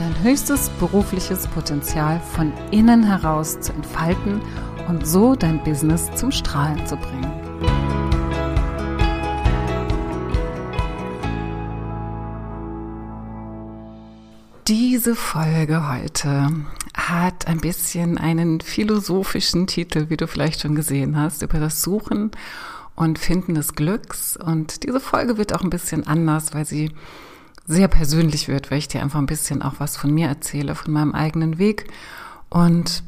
dein höchstes berufliches Potenzial von innen heraus zu entfalten und so dein Business zum Strahlen zu bringen. Diese Folge heute hat ein bisschen einen philosophischen Titel, wie du vielleicht schon gesehen hast, über das Suchen und Finden des Glücks. Und diese Folge wird auch ein bisschen anders, weil sie sehr persönlich wird, weil ich dir einfach ein bisschen auch was von mir erzähle, von meinem eigenen Weg und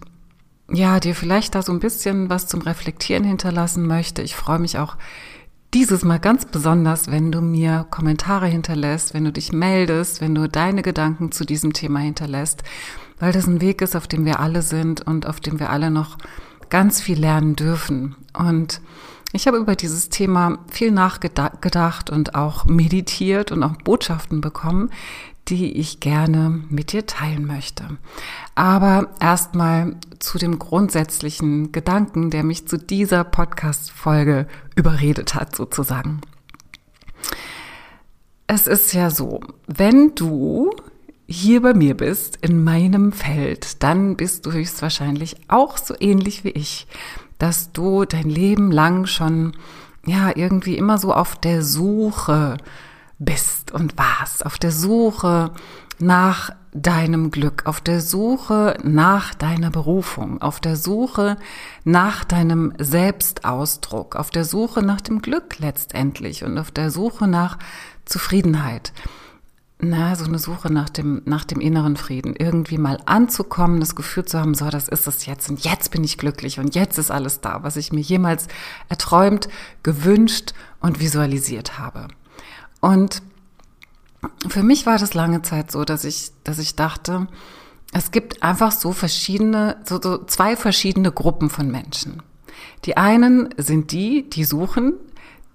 ja, dir vielleicht da so ein bisschen was zum Reflektieren hinterlassen möchte. Ich freue mich auch dieses Mal ganz besonders, wenn du mir Kommentare hinterlässt, wenn du dich meldest, wenn du deine Gedanken zu diesem Thema hinterlässt, weil das ein Weg ist, auf dem wir alle sind und auf dem wir alle noch ganz viel lernen dürfen. Und ich habe über dieses Thema viel nachgedacht und auch meditiert und auch Botschaften bekommen, die ich gerne mit dir teilen möchte. Aber erstmal zu dem grundsätzlichen Gedanken, der mich zu dieser Podcast-Folge überredet hat, sozusagen. Es ist ja so, wenn du hier bei mir bist, in meinem Feld, dann bist du höchstwahrscheinlich auch so ähnlich wie ich dass du dein Leben lang schon, ja, irgendwie immer so auf der Suche bist und warst, auf der Suche nach deinem Glück, auf der Suche nach deiner Berufung, auf der Suche nach deinem Selbstausdruck, auf der Suche nach dem Glück letztendlich und auf der Suche nach Zufriedenheit na, so eine Suche nach dem, nach dem inneren Frieden, irgendwie mal anzukommen, das Gefühl zu haben, so, das ist es jetzt und jetzt bin ich glücklich und jetzt ist alles da, was ich mir jemals erträumt, gewünscht und visualisiert habe. Und für mich war das lange Zeit so, dass ich, dass ich dachte, es gibt einfach so verschiedene, so, so zwei verschiedene Gruppen von Menschen. Die einen sind die, die suchen,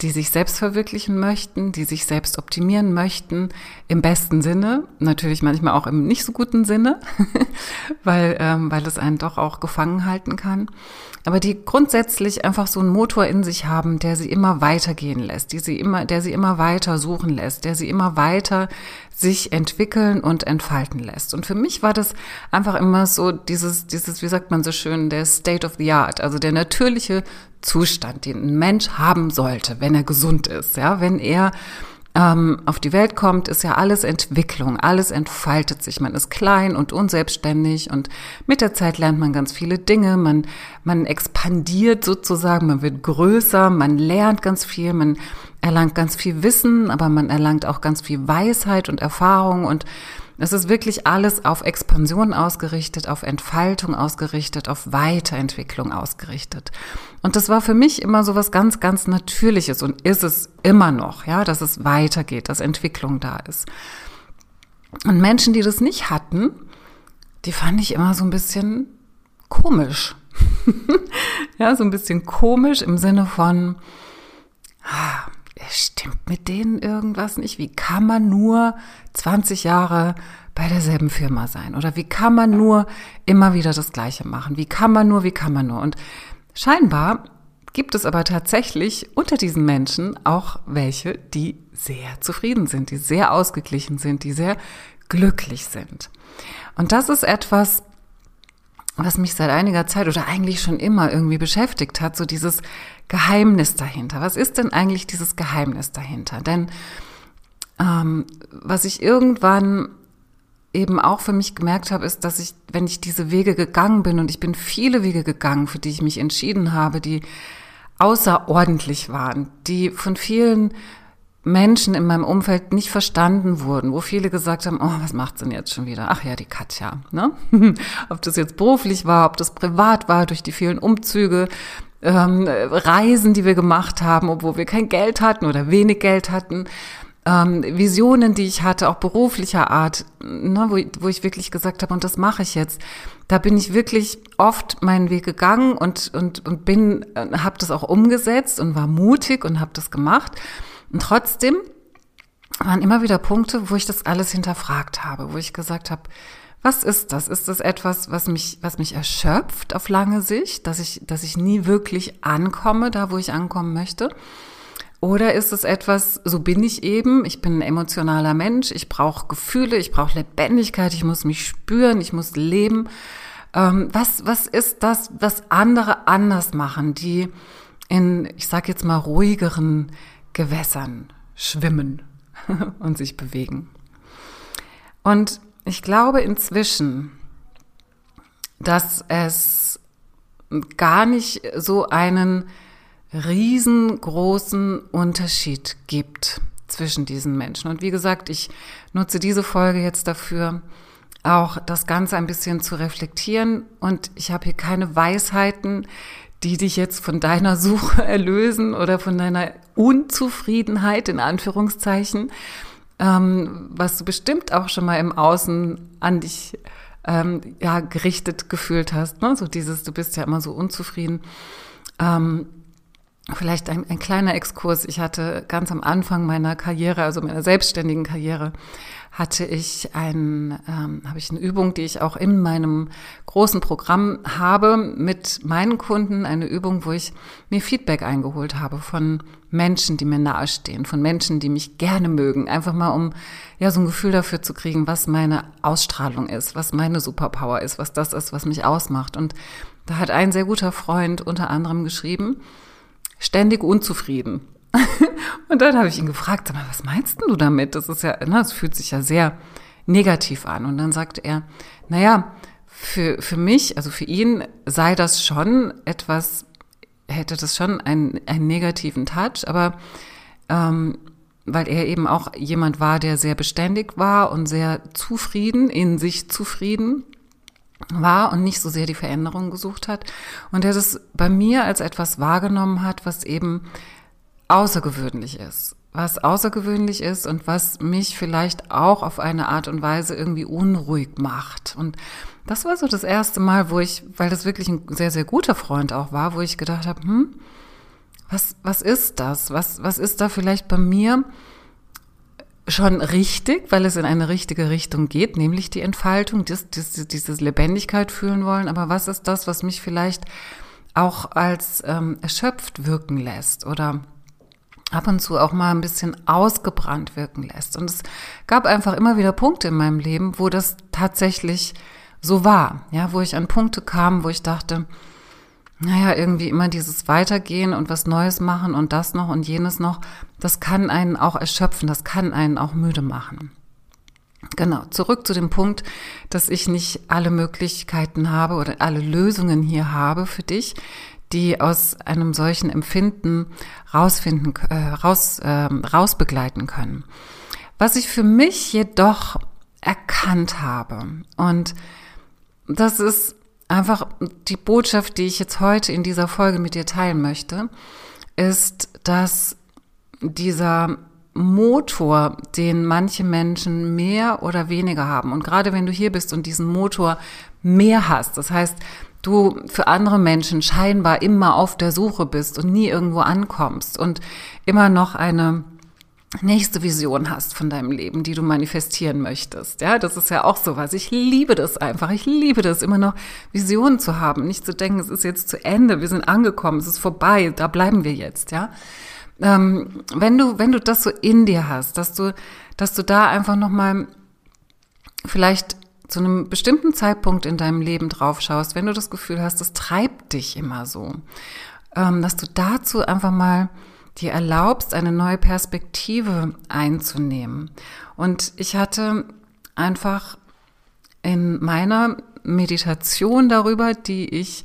die sich selbst verwirklichen möchten, die sich selbst optimieren möchten, im besten Sinne, natürlich manchmal auch im nicht so guten Sinne, weil, ähm, weil es einen doch auch gefangen halten kann, aber die grundsätzlich einfach so einen Motor in sich haben, der sie immer weitergehen lässt, die sie immer, der sie immer weiter suchen lässt, der sie immer weiter sich entwickeln und entfalten lässt. Und für mich war das einfach immer so dieses, dieses, wie sagt man so schön, der State of the Art, also der natürliche Zustand, den ein Mensch haben sollte, wenn er gesund ist, ja, wenn er ähm, auf die Welt kommt, ist ja alles Entwicklung, alles entfaltet sich. Man ist klein und unselbstständig und mit der Zeit lernt man ganz viele Dinge, man, man expandiert sozusagen, man wird größer, man lernt ganz viel, man erlangt ganz viel Wissen, aber man erlangt auch ganz viel Weisheit und Erfahrung und es ist wirklich alles auf Expansion ausgerichtet, auf Entfaltung ausgerichtet, auf Weiterentwicklung ausgerichtet. Und das war für mich immer so was ganz, ganz Natürliches und ist es immer noch, ja, dass es weitergeht, dass Entwicklung da ist. Und Menschen, die das nicht hatten, die fand ich immer so ein bisschen komisch. ja, so ein bisschen komisch im Sinne von, ah, stimmt mit denen irgendwas nicht? Wie kann man nur 20 Jahre bei derselben Firma sein? Oder wie kann man nur immer wieder das Gleiche machen? Wie kann man nur, wie kann man nur? Und scheinbar gibt es aber tatsächlich unter diesen Menschen auch welche, die sehr zufrieden sind, die sehr ausgeglichen sind, die sehr glücklich sind. Und das ist etwas, was mich seit einiger Zeit oder eigentlich schon immer irgendwie beschäftigt hat, so dieses Geheimnis dahinter. Was ist denn eigentlich dieses Geheimnis dahinter? Denn ähm, was ich irgendwann eben auch für mich gemerkt habe, ist, dass ich, wenn ich diese Wege gegangen bin und ich bin viele Wege gegangen, für die ich mich entschieden habe, die außerordentlich waren, die von vielen Menschen in meinem Umfeld nicht verstanden wurden, wo viele gesagt haben, oh, was macht's denn jetzt schon wieder? Ach ja, die Katja, ne? ob das jetzt beruflich war, ob das privat war, durch die vielen Umzüge, ähm, Reisen, die wir gemacht haben, obwohl wir kein Geld hatten oder wenig Geld hatten. ähm, Visionen, die ich hatte, auch beruflicher Art, ne, wo, wo ich wirklich gesagt habe, und das mache ich jetzt. Da bin ich wirklich oft meinen Weg gegangen und und und bin, äh, habe das auch umgesetzt und war mutig und habe das gemacht. Und trotzdem waren immer wieder Punkte, wo ich das alles hinterfragt habe, wo ich gesagt habe, was ist das? Ist das etwas, was mich, was mich erschöpft auf lange Sicht, dass ich, dass ich nie wirklich ankomme, da wo ich ankommen möchte? Oder ist es etwas, so bin ich eben, ich bin ein emotionaler Mensch, ich brauche Gefühle, ich brauche Lebendigkeit, ich muss mich spüren, ich muss leben. Ähm, was, was ist das, was andere anders machen, die in, ich sage jetzt mal, ruhigeren Gewässern schwimmen und sich bewegen? Und ich glaube inzwischen, dass es gar nicht so einen riesengroßen Unterschied gibt zwischen diesen Menschen. Und wie gesagt, ich nutze diese Folge jetzt dafür, auch das Ganze ein bisschen zu reflektieren. Und ich habe hier keine Weisheiten, die dich jetzt von deiner Suche erlösen oder von deiner Unzufriedenheit in Anführungszeichen, ähm, was du bestimmt auch schon mal im Außen an dich ähm, ja gerichtet gefühlt hast. Ne? So dieses, du bist ja immer so unzufrieden. Ähm, vielleicht ein, ein kleiner Exkurs. Ich hatte ganz am Anfang meiner Karriere, also meiner selbstständigen Karriere, hatte ich ein, ähm, habe ich eine Übung, die ich auch in meinem großen Programm habe mit meinen Kunden, eine Übung, wo ich mir Feedback eingeholt habe von Menschen, die mir nahestehen, von Menschen, die mich gerne mögen, einfach mal um ja so ein Gefühl dafür zu kriegen, was meine Ausstrahlung ist, was meine Superpower ist, was das ist, was mich ausmacht. Und da hat ein sehr guter Freund unter anderem geschrieben, ständig unzufrieden. und dann habe ich ihn gefragt, sag mal, was meinst du damit? Das ist ja, na, das fühlt sich ja sehr negativ an. Und dann sagte er, naja, für, für mich, also für ihn sei das schon etwas, hätte das schon einen, einen negativen Touch, aber ähm, weil er eben auch jemand war, der sehr beständig war und sehr zufrieden, in sich zufrieden war und nicht so sehr die Veränderung gesucht hat und der das bei mir als etwas wahrgenommen hat, was eben außergewöhnlich ist, was außergewöhnlich ist und was mich vielleicht auch auf eine Art und Weise irgendwie unruhig macht. Und das war so das erste Mal, wo ich, weil das wirklich ein sehr, sehr guter Freund auch war, wo ich gedacht habe, hm, was, was ist das? Was, was ist da vielleicht bei mir schon richtig, weil es in eine richtige Richtung geht, nämlich die Entfaltung, das, das, dieses Lebendigkeit fühlen wollen. Aber was ist das, was mich vielleicht auch als ähm, erschöpft wirken lässt oder ab und zu auch mal ein bisschen ausgebrannt wirken lässt. Und es gab einfach immer wieder Punkte in meinem Leben, wo das tatsächlich so war, ja, wo ich an Punkte kam, wo ich dachte, naja, irgendwie immer dieses Weitergehen und was Neues machen und das noch und jenes noch, das kann einen auch erschöpfen, das kann einen auch müde machen. Genau, zurück zu dem Punkt, dass ich nicht alle Möglichkeiten habe oder alle Lösungen hier habe für dich, die aus einem solchen Empfinden rausfinden, äh, raus, äh, rausbegleiten können. Was ich für mich jedoch erkannt habe und das ist einfach die Botschaft, die ich jetzt heute in dieser Folge mit dir teilen möchte, ist, dass dieser Motor, den manche Menschen mehr oder weniger haben. Und gerade wenn du hier bist und diesen Motor mehr hast, das heißt, du für andere Menschen scheinbar immer auf der Suche bist und nie irgendwo ankommst und immer noch eine nächste Vision hast von deinem Leben, die du manifestieren möchtest. Ja, das ist ja auch sowas. Ich liebe das einfach. Ich liebe das, immer noch Visionen zu haben, nicht zu denken, es ist jetzt zu Ende, wir sind angekommen, es ist vorbei, da bleiben wir jetzt, ja. Ähm, wenn du, wenn du das so in dir hast, dass du, dass du da einfach nochmal vielleicht zu einem bestimmten Zeitpunkt in deinem Leben drauf schaust, wenn du das Gefühl hast, es treibt dich immer so, ähm, dass du dazu einfach mal dir erlaubst, eine neue Perspektive einzunehmen. Und ich hatte einfach in meiner Meditation darüber, die ich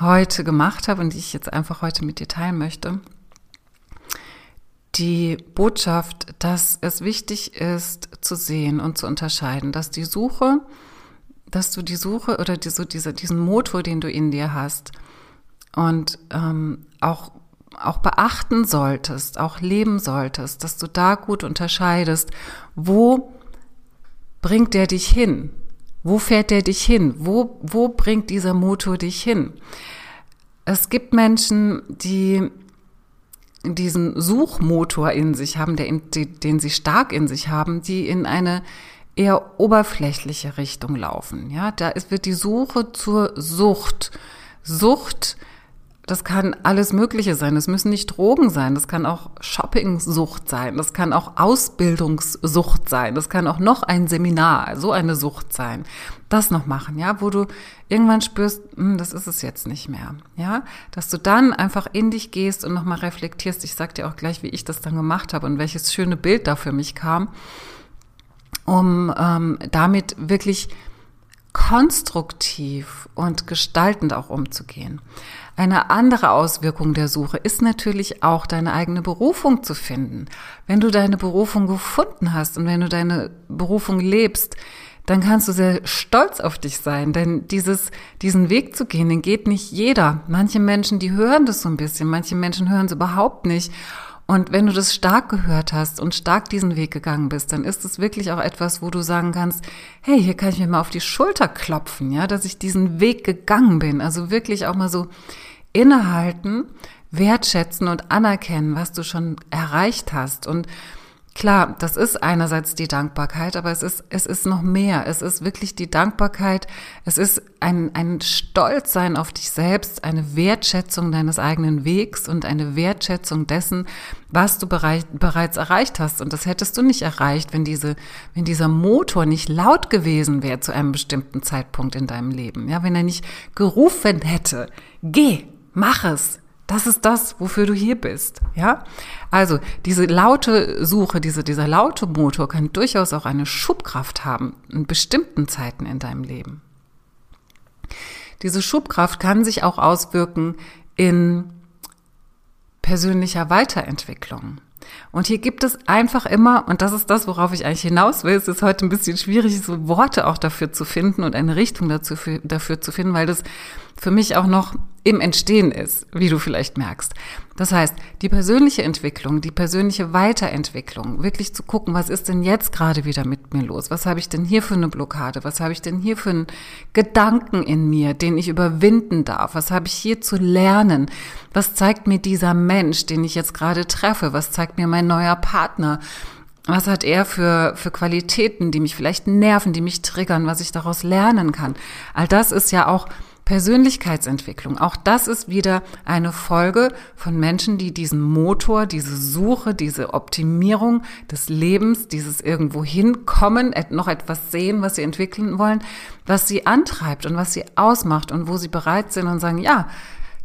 heute gemacht habe und die ich jetzt einfach heute mit dir teilen möchte, die Botschaft, dass es wichtig ist zu sehen und zu unterscheiden, dass die Suche, dass du die Suche oder die, so diese, diesen Motor, den du in dir hast und ähm, auch auch beachten solltest, auch leben solltest, dass du da gut unterscheidest, wo bringt der dich hin? Wo fährt der dich hin? Wo, wo bringt dieser Motor dich hin? Es gibt Menschen, die diesen Suchmotor in sich haben, der den sie stark in sich haben, die in eine eher oberflächliche Richtung laufen. Ja, da ist, wird die Suche zur Sucht. Sucht das kann alles Mögliche sein. Das müssen nicht Drogen sein. Das kann auch Shoppingsucht sein. Das kann auch Ausbildungssucht sein. Das kann auch noch ein Seminar, so eine Sucht sein. Das noch machen, ja, wo du irgendwann spürst, hm, das ist es jetzt nicht mehr, ja, dass du dann einfach in dich gehst und nochmal reflektierst. Ich sag dir auch gleich, wie ich das dann gemacht habe und welches schöne Bild da für mich kam, um ähm, damit wirklich konstruktiv und gestaltend auch umzugehen. Eine andere Auswirkung der Suche ist natürlich auch deine eigene Berufung zu finden. Wenn du deine Berufung gefunden hast und wenn du deine Berufung lebst, dann kannst du sehr stolz auf dich sein, denn dieses, diesen Weg zu gehen, den geht nicht jeder. Manche Menschen, die hören das so ein bisschen, manche Menschen hören es überhaupt nicht. Und wenn du das stark gehört hast und stark diesen Weg gegangen bist, dann ist es wirklich auch etwas, wo du sagen kannst, hey, hier kann ich mir mal auf die Schulter klopfen, ja, dass ich diesen Weg gegangen bin. Also wirklich auch mal so innehalten, wertschätzen und anerkennen, was du schon erreicht hast. Und Klar, das ist einerseits die Dankbarkeit, aber es ist, es ist noch mehr. Es ist wirklich die Dankbarkeit. Es ist ein, ein Stolzsein auf dich selbst, eine Wertschätzung deines eigenen Wegs und eine Wertschätzung dessen, was du bereit, bereits erreicht hast. Und das hättest du nicht erreicht, wenn diese, wenn dieser Motor nicht laut gewesen wäre zu einem bestimmten Zeitpunkt in deinem Leben. Ja, wenn er nicht gerufen hätte, geh, mach es, das ist das, wofür du hier bist, ja? Also, diese laute Suche, diese, dieser laute Motor kann durchaus auch eine Schubkraft haben in bestimmten Zeiten in deinem Leben. Diese Schubkraft kann sich auch auswirken in persönlicher Weiterentwicklung. Und hier gibt es einfach immer, und das ist das, worauf ich eigentlich hinaus will, es ist heute ein bisschen schwierig, so Worte auch dafür zu finden und eine Richtung dazu, dafür zu finden, weil das für mich auch noch im Entstehen ist, wie du vielleicht merkst. Das heißt, die persönliche Entwicklung, die persönliche Weiterentwicklung, wirklich zu gucken, was ist denn jetzt gerade wieder mit mir los? Was habe ich denn hier für eine Blockade? Was habe ich denn hier für einen Gedanken in mir, den ich überwinden darf? Was habe ich hier zu lernen? Was zeigt mir dieser Mensch, den ich jetzt gerade treffe? Was zeigt mir mein neuer Partner? Was hat er für, für Qualitäten, die mich vielleicht nerven, die mich triggern, was ich daraus lernen kann? All das ist ja auch Persönlichkeitsentwicklung. Auch das ist wieder eine Folge von Menschen, die diesen Motor, diese Suche, diese Optimierung des Lebens, dieses irgendwo hinkommen, noch etwas sehen, was sie entwickeln wollen, was sie antreibt und was sie ausmacht und wo sie bereit sind und sagen, ja,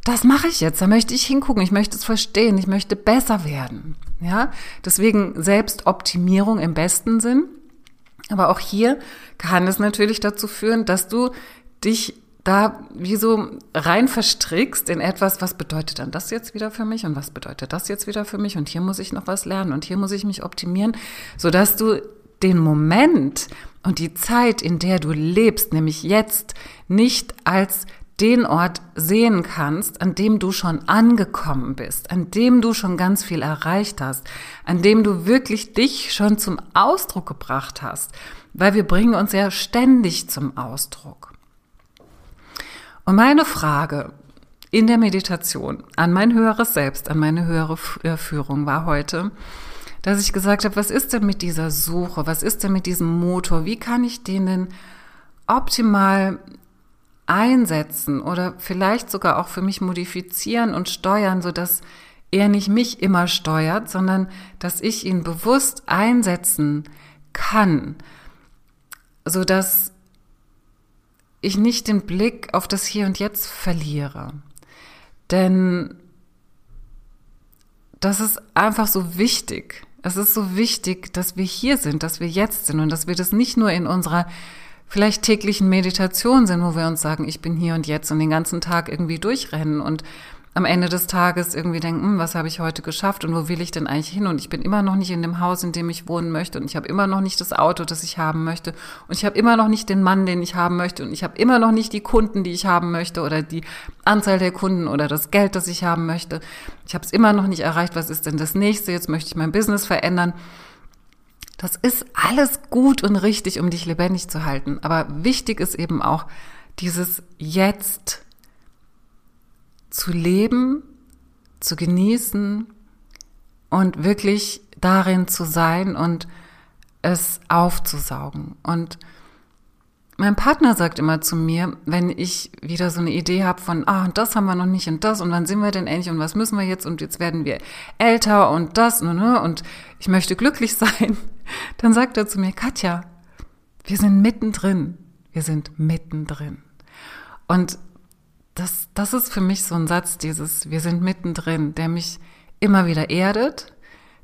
das mache ich jetzt, da möchte ich hingucken, ich möchte es verstehen, ich möchte besser werden. Ja, deswegen Selbstoptimierung im besten Sinn. Aber auch hier kann es natürlich dazu führen, dass du dich da wie so rein verstrickst in etwas, was bedeutet dann das jetzt wieder für mich und was bedeutet das jetzt wieder für mich und hier muss ich noch was lernen und hier muss ich mich optimieren, so dass du den Moment und die Zeit, in der du lebst, nämlich jetzt, nicht als den Ort sehen kannst, an dem du schon angekommen bist, an dem du schon ganz viel erreicht hast, an dem du wirklich dich schon zum Ausdruck gebracht hast, weil wir bringen uns ja ständig zum Ausdruck. Und meine Frage in der Meditation an mein höheres Selbst, an meine höhere äh, Führung war heute, dass ich gesagt habe, was ist denn mit dieser Suche? Was ist denn mit diesem Motor? Wie kann ich den denn optimal einsetzen oder vielleicht sogar auch für mich modifizieren und steuern, so dass er nicht mich immer steuert, sondern dass ich ihn bewusst einsetzen kann, so dass ich nicht den Blick auf das Hier und Jetzt verliere. Denn das ist einfach so wichtig. Es ist so wichtig, dass wir hier sind, dass wir jetzt sind und dass wir das nicht nur in unserer vielleicht täglichen Meditation sind, wo wir uns sagen, ich bin hier und jetzt und den ganzen Tag irgendwie durchrennen und am Ende des Tages irgendwie denken, hm, was habe ich heute geschafft und wo will ich denn eigentlich hin? Und ich bin immer noch nicht in dem Haus, in dem ich wohnen möchte und ich habe immer noch nicht das Auto, das ich haben möchte und ich habe immer noch nicht den Mann, den ich haben möchte und ich habe immer noch nicht die Kunden, die ich haben möchte oder die Anzahl der Kunden oder das Geld, das ich haben möchte. Ich habe es immer noch nicht erreicht. Was ist denn das nächste? Jetzt möchte ich mein Business verändern. Das ist alles gut und richtig, um dich lebendig zu halten. Aber wichtig ist eben auch dieses Jetzt zu leben, zu genießen und wirklich darin zu sein und es aufzusaugen. Und mein Partner sagt immer zu mir, wenn ich wieder so eine Idee habe von, ah, und das haben wir noch nicht und das und wann sind wir denn endlich und was müssen wir jetzt und jetzt werden wir älter und das und, ne, und ich möchte glücklich sein, dann sagt er zu mir, Katja, wir sind mittendrin. Wir sind mittendrin. Und das, das ist für mich so ein Satz, dieses Wir sind mittendrin, der mich immer wieder erdet,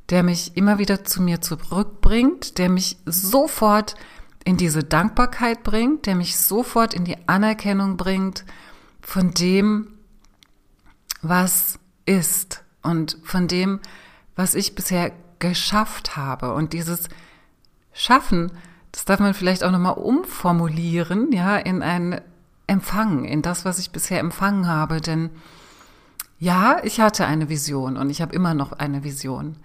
der mich immer wieder zu mir zurückbringt, der mich sofort in diese Dankbarkeit bringt, der mich sofort in die Anerkennung bringt von dem, was ist und von dem, was ich bisher geschafft habe. Und dieses Schaffen, das darf man vielleicht auch nochmal umformulieren, ja, in ein empfangen, in das, was ich bisher empfangen habe. Denn ja, ich hatte eine Vision und ich habe immer noch eine Vision.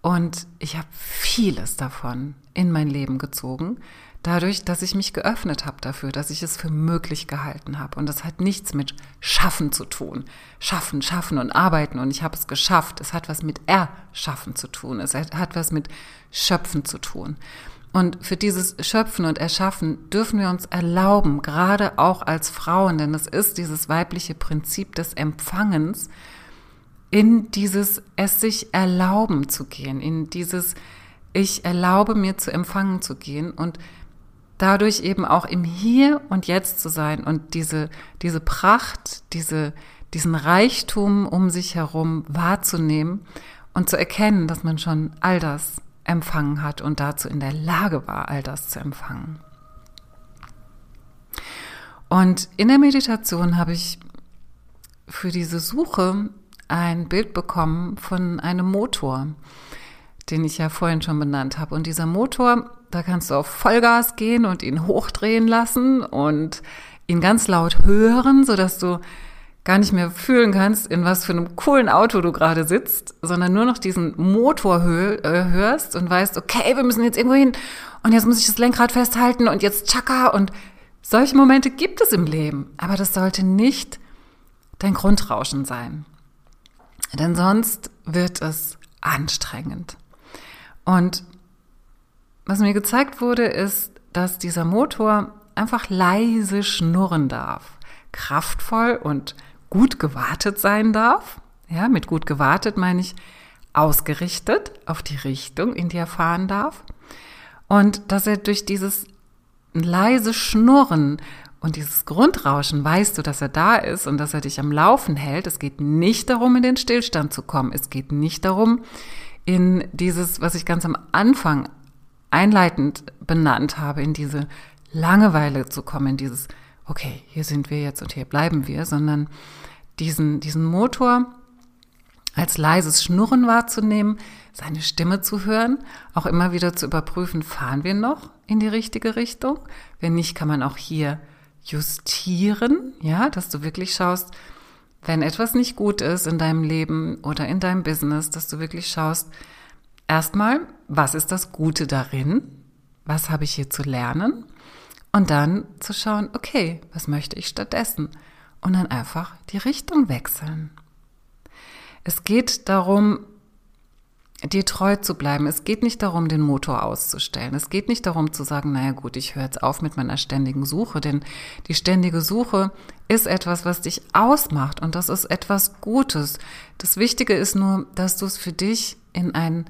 Und ich habe vieles davon in mein Leben gezogen, dadurch, dass ich mich geöffnet habe dafür, dass ich es für möglich gehalten habe. Und das hat nichts mit Schaffen zu tun. Schaffen, schaffen und arbeiten. Und ich habe es geschafft. Es hat was mit Erschaffen zu tun. Es hat was mit Schöpfen zu tun. Und für dieses Schöpfen und Erschaffen dürfen wir uns erlauben, gerade auch als Frauen, denn es ist dieses weibliche Prinzip des Empfangens, in dieses es sich erlauben zu gehen, in dieses ich erlaube mir zu empfangen zu gehen und dadurch eben auch im Hier und Jetzt zu sein und diese, diese Pracht, diese, diesen Reichtum um sich herum wahrzunehmen und zu erkennen, dass man schon all das empfangen hat und dazu in der Lage war, all das zu empfangen. Und in der Meditation habe ich für diese Suche ein Bild bekommen von einem Motor, den ich ja vorhin schon benannt habe. Und dieser Motor, da kannst du auf Vollgas gehen und ihn hochdrehen lassen und ihn ganz laut hören, sodass du gar nicht mehr fühlen kannst, in was für einem coolen Auto du gerade sitzt, sondern nur noch diesen Motor äh, hörst und weißt, okay, wir müssen jetzt irgendwo hin und jetzt muss ich das Lenkrad festhalten und jetzt tschakka und solche Momente gibt es im Leben, aber das sollte nicht dein Grundrauschen sein. Denn sonst wird es anstrengend. Und was mir gezeigt wurde, ist, dass dieser Motor einfach leise schnurren darf. Kraftvoll und gut gewartet sein darf. Ja, mit gut gewartet meine ich ausgerichtet auf die Richtung, in die er fahren darf. Und dass er durch dieses leise Schnurren und dieses Grundrauschen weißt du, dass er da ist und dass er dich am Laufen hält. Es geht nicht darum, in den Stillstand zu kommen. Es geht nicht darum, in dieses, was ich ganz am Anfang einleitend benannt habe, in diese Langeweile zu kommen, in dieses okay, hier sind wir jetzt und hier bleiben wir, sondern diesen, diesen Motor als leises Schnurren wahrzunehmen, seine Stimme zu hören, auch immer wieder zu überprüfen, fahren wir noch in die richtige Richtung? Wenn nicht, kann man auch hier justieren, ja, dass du wirklich schaust, wenn etwas nicht gut ist in deinem Leben oder in deinem Business, dass du wirklich schaust, erstmal, was ist das Gute darin? Was habe ich hier zu lernen? Und dann zu schauen, okay, was möchte ich stattdessen? Und dann einfach die Richtung wechseln. Es geht darum, dir treu zu bleiben. Es geht nicht darum, den Motor auszustellen. Es geht nicht darum zu sagen, naja gut, ich höre jetzt auf mit meiner ständigen Suche, denn die ständige Suche ist etwas, was dich ausmacht und das ist etwas Gutes. Das Wichtige ist nur, dass du es für dich in ein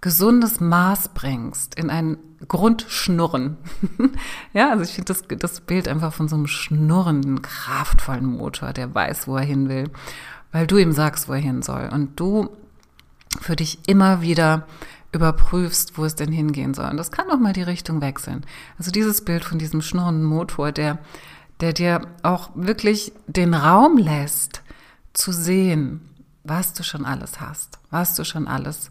gesundes Maß bringst, in ein Grundschnurren. ja, also ich finde das, das Bild einfach von so einem schnurrenden, kraftvollen Motor, der weiß, wo er hin will, weil du ihm sagst, wo er hin soll. Und du für dich immer wieder überprüfst, wo es denn hingehen soll. Und das kann auch mal die Richtung wechseln. Also dieses Bild von diesem schnurrenden Motor, der, der dir auch wirklich den Raum lässt, zu sehen, was du schon alles hast, was du schon alles